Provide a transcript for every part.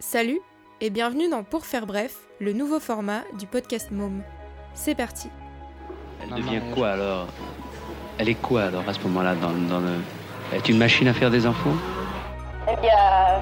Salut et bienvenue dans Pour faire bref, le nouveau format du podcast Môme. C'est parti. Elle devient quoi alors Elle est quoi alors à ce moment-là dans, dans le... Elle est une machine à faire des enfants Eh bien,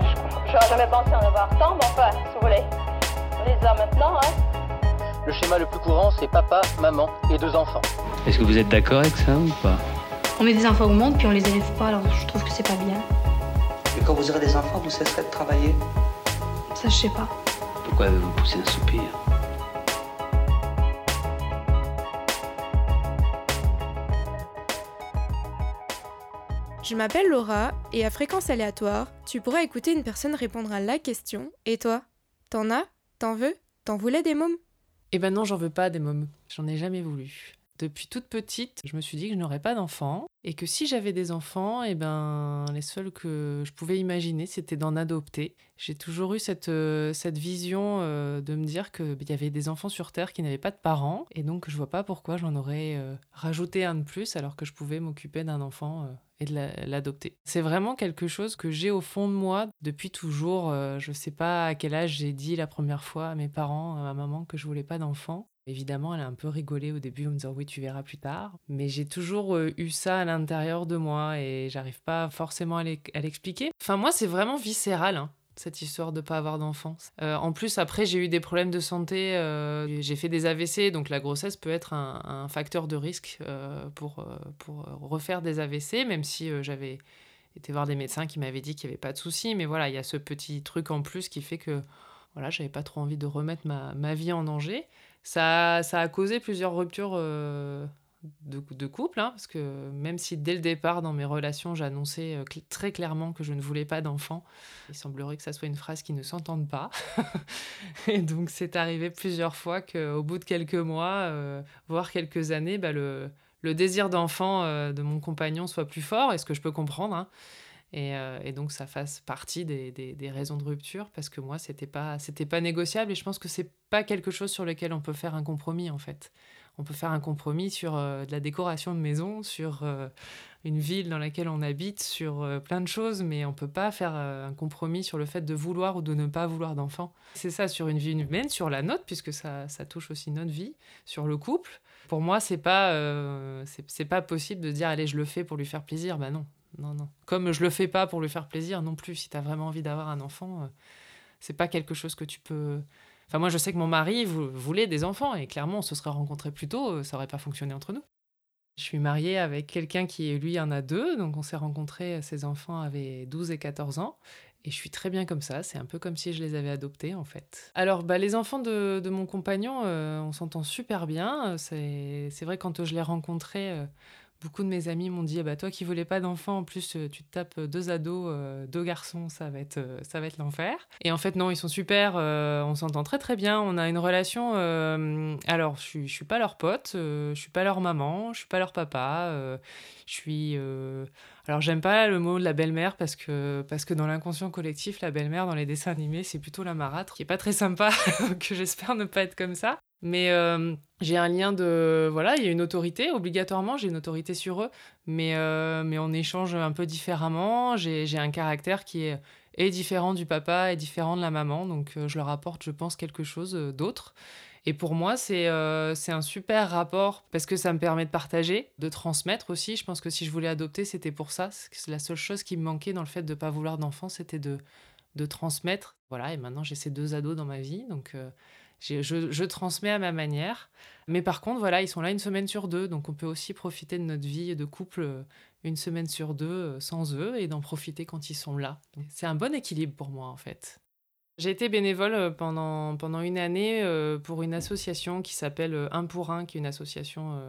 je j'aurais jamais pensé en avoir tant, mais enfin, si vous voulez. On les a maintenant, hein. Le schéma le plus courant, c'est papa, maman et deux enfants. Est-ce que vous êtes d'accord avec ça ou pas On met des enfants au monde puis on les élève pas, alors je trouve que c'est pas bien. Et quand vous aurez des enfants, vous cesserez de travailler? Ça, je sais pas. Pourquoi avez-vous poussé un soupir? Je m'appelle Laura et à fréquence aléatoire, tu pourras écouter une personne répondre à la question Et toi? T'en as? T'en veux? T'en voulais des mômes Eh ben non, j'en veux pas des mômes. J'en ai jamais voulu. Depuis toute petite, je me suis dit que je n'aurais pas d'enfants et que si j'avais des enfants, eh ben les seuls que je pouvais imaginer, c'était d'en adopter. J'ai toujours eu cette, euh, vision euh, de me dire qu'il y avait des enfants sur Terre qui n'avaient pas de parents et donc je vois pas pourquoi j'en aurais euh, rajouté un de plus alors que je pouvais m'occuper d'un enfant et de la- l'adopter. C'est vraiment quelque chose que j'ai au fond de moi depuis toujours. Je sais pas à quel âge j'ai dit la première fois à mes parents, à ma maman, que je voulais pas d'enfant. Évidemment, elle a un peu rigolé au début en me disant oui, tu verras plus tard. Mais j'ai toujours euh, eu ça à l'intérieur de moi et j'arrive pas forcément à l'ex- à l'expliquer. Enfin, moi, c'est vraiment viscéral. hein, cette histoire de pas avoir d'enfant. Euh, en plus, après, j'ai eu des problèmes de santé. euh, j'ai fait des AVC, donc la grossesse peut être un, facteur de risque pour, refaire des AVC, même si j'avais été voir des médecins qui m'avaient dit qu'il n'y avait pas de souci. Mais voilà, il y a ce petit truc en plus qui fait que voilà, j'avais pas trop envie de remettre ma vie en danger. Ça, ça a causé plusieurs ruptures euh, de, de couple, hein, parce que même si dès le départ dans mes relations j'annonçais euh, très clairement que je ne voulais pas d'enfant, il semblerait que ça soit une phrase qui ne s'entende pas. Et donc c'est arrivé plusieurs fois qu'au bout de quelques mois, euh, voire quelques années, bah, le, le désir d'enfant de mon compagnon soit plus fort, et ce que je peux comprendre. hein. Et, euh, et donc ça fasse partie des, raisons de rupture parce que moi c'était pas c'était pas négociable et je pense que c'est pas quelque chose sur lequel on peut faire un compromis en fait. On peut faire un compromis sur euh, de la décoration de maison, sur euh, une ville dans laquelle on habite, sur plein de choses, mais on peut pas faire un compromis sur le fait de vouloir ou de ne pas vouloir d'enfant. C'est ça sur une vie humaine, sur la nôtre puisque ça, ça touche aussi notre vie, sur le couple. Pour moi c'est pas c'est pas possible de dire allez je le fais pour lui faire plaisir, bah non. Non, non. Comme je le fais pas pour lui faire plaisir non plus. Si tu as vraiment envie d'avoir un enfant, euh, c'est pas quelque chose que tu peux. Enfin, moi, je sais que mon mari vou- voulait des enfants et clairement, on se serait rencontrés plus tôt, euh, ça aurait pas fonctionné entre nous. Je suis mariée avec quelqu'un qui, lui, en a deux. Donc, on s'est rencontrés, ses enfants avaient 12 et 14 ans. Et je suis très bien comme ça. C'est un peu comme si je les avais adoptés, en fait. Alors, bah, les enfants de, de mon compagnon, euh, on s'entend super bien. Euh, C'est c'est vrai, quand je les rencontrais, euh, beaucoup de mes amis m'ont dit, Ah bah, toi qui voulais pas d'enfants, en plus, euh, tu te tapes deux ados, euh, deux garçons, ça va être, euh, ça être l'enfer. Et en fait, non, ils sont super. euh, on s'entend très, très bien. On a une relation. euh, alors, je je suis pas leur pote, euh, je suis pas leur maman, je suis pas leur papa. euh, je suis. euh, alors, j'aime pas le mot de la belle-mère parce que, parce que dans l'inconscient collectif, la belle-mère dans les dessins animés, c'est plutôt la marâtre, qui est pas très sympa, que j'espère ne pas être comme ça. Mais euh, j'ai un lien de. Voilà, il y a une autorité, obligatoirement, j'ai une autorité sur eux, mais, euh, mais on échange un peu différemment. J'ai un caractère qui est, différent du papa et différent de la maman, donc euh, je leur apporte, je pense, quelque chose d'autre. Et pour moi, c'est un super rapport parce que ça me permet de partager, de transmettre aussi. Je pense que si je voulais adopter, c'était pour ça. C'est la seule chose qui me manquait dans le fait de ne pas vouloir d'enfant, c'était de, de transmettre. Voilà, et maintenant j'ai ces deux ados dans ma vie, donc je, transmets à ma manière. Mais par contre, voilà, ils sont là une semaine sur deux, donc on peut aussi profiter de notre vie de couple euh, une semaine sur deux euh, sans eux et d'en profiter quand ils sont là. C'est un bon équilibre pour moi en fait. J'ai été bénévole euh, pendant, pendant une année pour une association qui s'appelle Un pour Un, qui est une association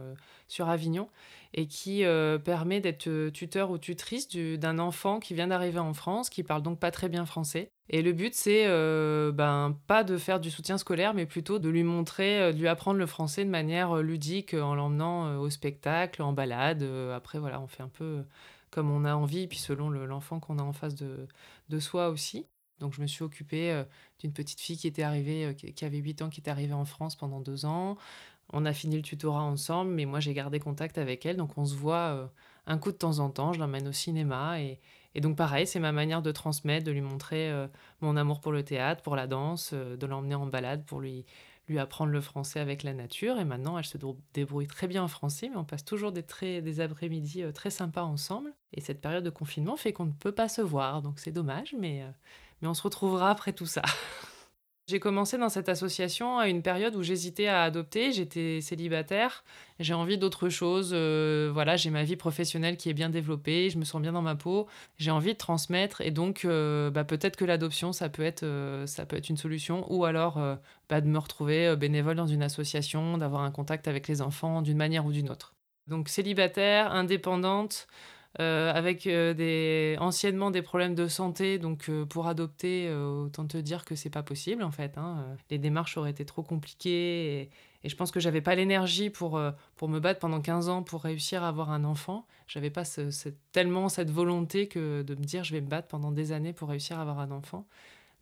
sur Avignon et qui permet d'être tuteur ou tutrice du- d'un enfant qui vient d'arriver en France, qui parle donc pas très bien français. Et le but, c'est euh, ben, pas de faire du soutien scolaire, mais plutôt de lui montrer, euh, de lui apprendre le français de manière euh, ludique en l'emmenant au spectacle, en balade. Après, voilà, on fait un peu comme on a envie, puis selon le- l'enfant qu'on a en face de, de soi aussi. Donc je me suis occupée d'une petite fille qui était arrivée, qui avait 8 ans, qui était arrivée en France pendant deux ans. On a fini le tutorat ensemble, mais moi j'ai gardé contact avec elle, donc on se voit un coup de temps en temps. Je l'emmène au cinéma et, Et donc pareil, c'est ma manière de transmettre, de lui montrer euh, mon amour pour le théâtre, pour la danse, euh, de l'emmener en balade pour lui, apprendre le français avec la nature. Et maintenant, elle se débrouille très bien en français, mais on passe toujours des après-midi euh, très sympas ensemble. Et cette période de confinement fait qu'on ne peut pas se voir, donc c'est dommage, mais, mais on se retrouvera après tout ça. J'ai commencé dans cette association à une période où j'hésitais à adopter, j'étais célibataire, j'ai envie d'autre chose, euh, voilà, j'ai ma vie professionnelle qui est bien développée, je me sens bien dans ma peau, j'ai envie de transmettre et donc euh, bah, peut-être que l'adoption ça peut être euh, ça peut être une solution ou alors bah, de me retrouver bénévole dans une association, d'avoir un contact avec les enfants d'une manière ou d'une autre. Donc célibataire, indépendante, avec euh, des, anciennement des problèmes de santé. Donc, euh, pour adopter, autant te dire que c'est pas possible, en fait. Hein. Les démarches auraient été trop compliquées. Et, je pense que j'avais pas l'énergie pour, pour me battre pendant 15 ans pour réussir à avoir un enfant. J'avais pas tellement cette volonté que de me dire je vais me battre pendant des années pour réussir à avoir un enfant.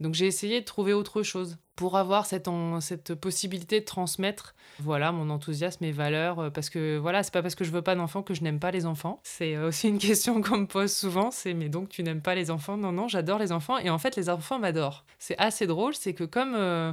Donc j'ai essayé de trouver autre chose pour avoir cette, cette possibilité de transmettre voilà mon enthousiasme et valeurs euh, parce que voilà c'est pas parce que je veux pas d'enfants que je n'aime pas les enfants. C'est euh, aussi une question qu'on me pose souvent c'est mais donc tu n'aimes pas les enfants? Non non j'adore les enfants et en fait les enfants m'adorent. C'est assez drôle c'est que comme euh,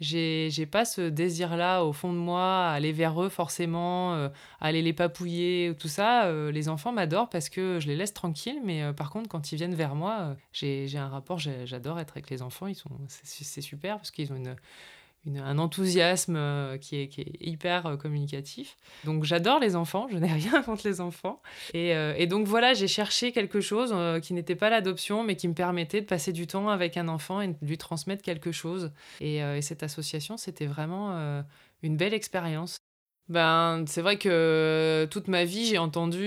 j'ai pas ce désir là au fond de moi aller vers eux forcément euh, aller les papouiller tout ça. Euh, les enfants m'adorent parce que je les laisse tranquilles mais euh, par contre quand ils viennent vers moi j'ai un rapport j'adore être avec les enfants. Ils sont c'est super parce qu'ils ont une un enthousiasme euh, qui, est, hyper euh, communicatif. Donc j'adore les enfants, je n'ai rien contre les enfants. Et, euh, donc voilà, j'ai cherché quelque chose qui n'était pas l'adoption, mais qui me permettait de passer du temps avec un enfant et de lui transmettre quelque chose. Et, cette association, c'était vraiment une belle expérience. Ben, c'est vrai que toute ma vie, j'ai entendu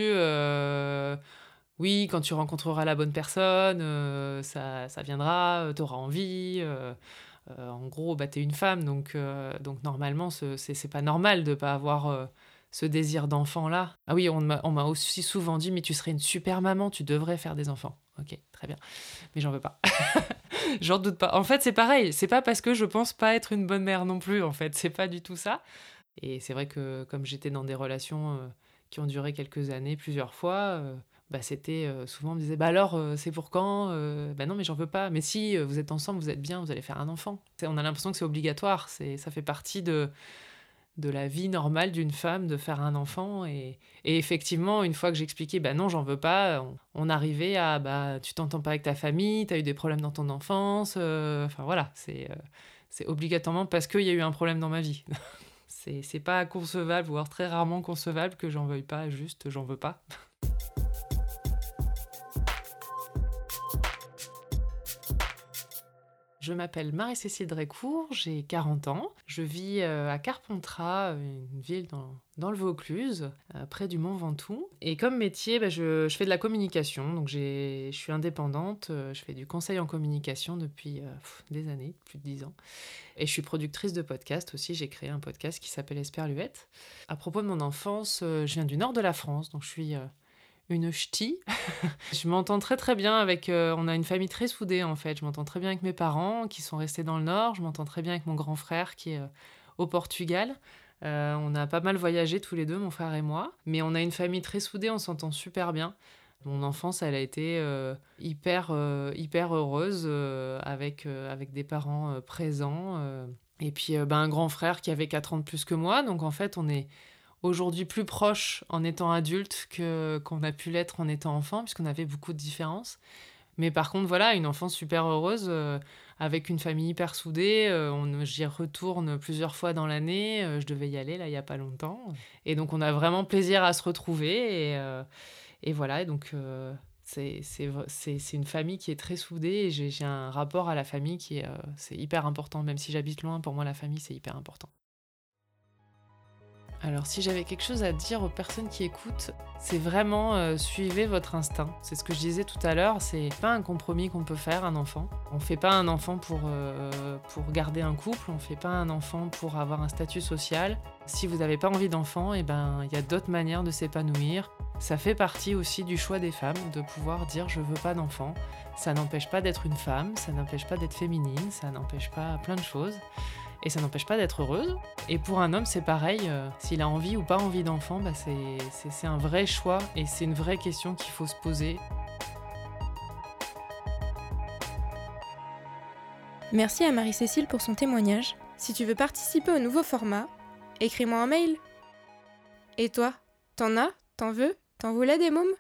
oui, quand tu rencontreras la bonne personne, ça, ça, viendra, tu auras envie. Euh, en gros, bah, t'es une femme, donc, euh, donc normalement, c'est pas normal de pas avoir euh, ce désir d'enfant-là. Ah oui, on m'a aussi souvent dit, mais tu serais une super maman, tu devrais faire des enfants. Ok, très bien. Mais j'en veux pas. j'en doute pas. En fait, c'est pareil. C'est pas parce que je pense pas être une bonne mère non plus, en fait. C'est pas du tout ça. Et c'est vrai que comme j'étais dans des relations qui ont duré quelques années, plusieurs fois, bah, c'était euh, souvent on me disait bah alors euh, c'est pour quand euh, bah non mais j'en veux pas. Mais si vous êtes ensemble vous êtes bien vous allez faire un enfant. On a l'impression que c'est obligatoire. C'est ça fait partie de de la vie normale d'une femme de faire un enfant. Et, effectivement une fois que j'expliquais bah non j'en veux pas on, arrivait à bah tu t'entends pas avec ta famille tu as eu des problèmes dans ton enfance enfin voilà. C'est c'est obligatoirement parce qu'il y a eu un problème dans ma vie. C'est pas concevable voire très rarement concevable que j'en veuille pas juste j'en veux pas Je m'appelle Marie-Cécile Drécourt, j'ai 40 ans. Je vis euh, à Carpentras, une ville dans, le Vaucluse, euh, près du Mont Ventoux. Et comme métier, bah, je, fais de la communication. Donc je suis indépendante, euh, je fais du conseil en communication depuis des années, plus de 10 ans. Et je suis productrice de podcast aussi. J'ai créé un podcast qui s'appelle Esperluette. À propos de mon enfance, je viens du nord de la France, donc je suis une ch'ti. je m'entends très très bien avec... Euh, on a une famille très soudée en fait. Je m'entends très bien avec mes parents qui sont restés dans le nord. Je m'entends très bien avec mon grand frère qui est euh, au Portugal. Euh, on a pas mal voyagé tous les deux, mon frère et moi. Mais on a une famille très soudée, on s'entend super bien. Mon enfance, elle a été hyper, hyper heureuse avec, avec des parents présents. et puis ben, un grand frère qui avait 4 ans de plus que moi. Donc en fait, on est aujourd'hui plus proche en étant adulte que qu'on a pu l'être en étant enfant, puisqu'on avait beaucoup de différences. Mais par contre, voilà, une enfance super heureuse, euh, avec une famille hyper soudée. Euh, J'y retourne plusieurs fois dans l'année. Euh, je devais y aller, là, il n'y a pas longtemps. Et donc, on a vraiment plaisir à se retrouver. Et, euh, voilà, donc, c'est une famille qui est très soudée. J'ai un rapport à la famille qui est, c'est hyper important. Même si j'habite loin, pour moi, la famille, c'est hyper important. Alors si j'avais quelque chose à dire aux personnes qui écoutent, c'est vraiment euh, suivez votre instinct. C'est ce que je disais tout à l'heure, c'est pas un compromis qu'on peut faire un enfant. On fait pas un enfant pour, euh, pour garder un couple, on fait pas un enfant pour avoir un statut social. Si vous n'avez pas envie d'enfant, et eh ben il y a d'autres manières de s'épanouir. Ça fait partie aussi du choix des femmes de pouvoir dire je veux pas d'enfant. Ça n'empêche pas d'être une femme, ça n'empêche pas d'être féminine, ça n'empêche pas plein de choses et ça n'empêche pas d'être heureuse. Et pour un homme, c'est pareil, euh, s'il a envie ou pas envie d'enfant, bah, c'est un vrai choix et c'est une vraie question qu'il faut se poser. Merci à Marie-Cécile pour son témoignage. Si tu veux participer au nouveau format, écris-moi un mail. Et toi, t'en as? T'en veux? T'en voulais des mômes?